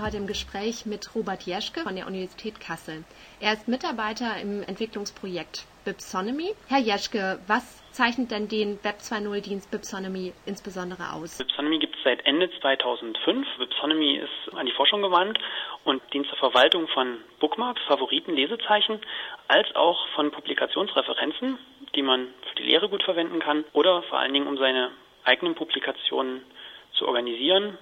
heute im Gespräch mit Robert Jeschke von der Universität Kassel. Er ist Mitarbeiter im Entwicklungsprojekt Bipsonomy. Herr Jeschke, was zeichnet denn den Web 2.0 Dienst Bipsonomy insbesondere aus? Bipsonomy gibt es seit Ende 2005. Bipsonomy ist an die Forschung gewandt und dient zur Verwaltung von Bookmarks, Favoriten, Lesezeichen, als auch von Publikationsreferenzen, die man für die Lehre gut verwenden kann oder vor allen Dingen um seine eigenen Publikationen zu organisieren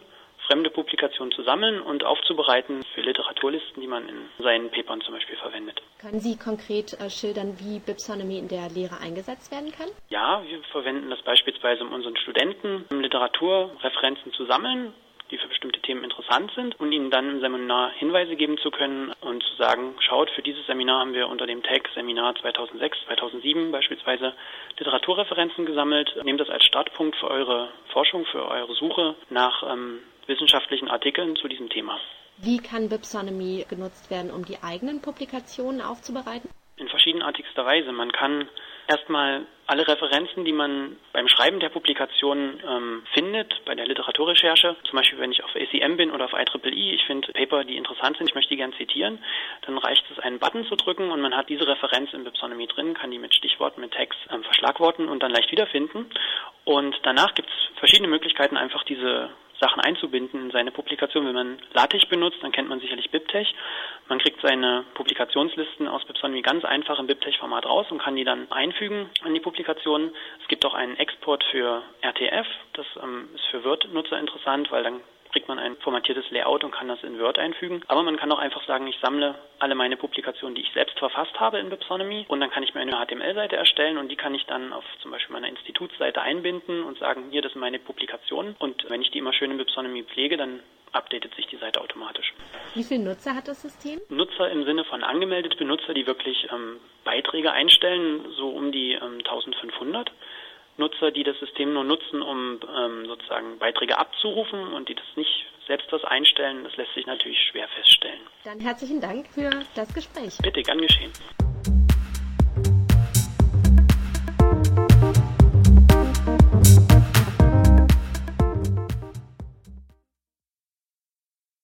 fremde Publikationen zu sammeln und aufzubereiten für Literaturlisten, die man in seinen Papern zum Beispiel verwendet. Können Sie konkret äh, schildern, wie Bipsonomy in der Lehre eingesetzt werden kann? Ja, wir verwenden das beispielsweise, um unseren Studenten Literaturreferenzen zu sammeln die für bestimmte Themen interessant sind und ihnen dann im Seminar Hinweise geben zu können und zu sagen, schaut, für dieses Seminar haben wir unter dem Tag Seminar 2006, 2007 beispielsweise Literaturreferenzen gesammelt. Nehmt das als Startpunkt für eure Forschung, für eure Suche nach ähm, wissenschaftlichen Artikeln zu diesem Thema. Wie kann Bipsonomy genutzt werden, um die eigenen Publikationen aufzubereiten? In verschiedenartigster Weise. Man kann erstmal alle Referenzen, die man beim Schreiben der Publikation ähm, findet, bei der Literaturrecherche, zum Beispiel wenn ich auf ACM bin oder auf IEEE, ich finde Paper, die interessant sind, ich möchte die gerne zitieren, dann reicht es, einen Button zu drücken und man hat diese Referenz in Bipsonomy drin, kann die mit Stichworten, mit Tags ähm, verschlagworten und dann leicht wiederfinden. Und danach gibt es verschiedene Möglichkeiten, einfach diese Sachen einzubinden in seine Publikation. Wenn man LaTeX benutzt, dann kennt man sicherlich BibTeX. Man kriegt seine Publikationslisten aus Bipsonomy ganz einfach im BibTeX-Format raus und kann die dann einfügen in die Publikation. Es gibt auch einen Export für RTF. Das ähm, ist für Word-Nutzer interessant, weil dann kriegt man ein formatiertes Layout und kann das in Word einfügen. Aber man kann auch einfach sagen, ich sammle alle meine Publikationen, die ich selbst verfasst habe in Bipsonomy und dann kann ich mir eine HTML-Seite erstellen und die kann ich dann auf zum Beispiel meiner Institutsseite einbinden und sagen, hier, das sind meine Publikationen und wenn ich die immer schön in Bipsonomy pflege, dann updatet sich die Seite automatisch. Wie viele Nutzer hat das System? Nutzer im Sinne von angemeldete Benutzer, die wirklich ähm, Beiträge einstellen, so um die ähm, 1500. Nutzer, die das System nur nutzen, um ähm, sozusagen Beiträge abzurufen und die das nicht selbst was einstellen, das lässt sich natürlich schwer feststellen. Dann herzlichen Dank für das Gespräch. Bitte, gern geschehen.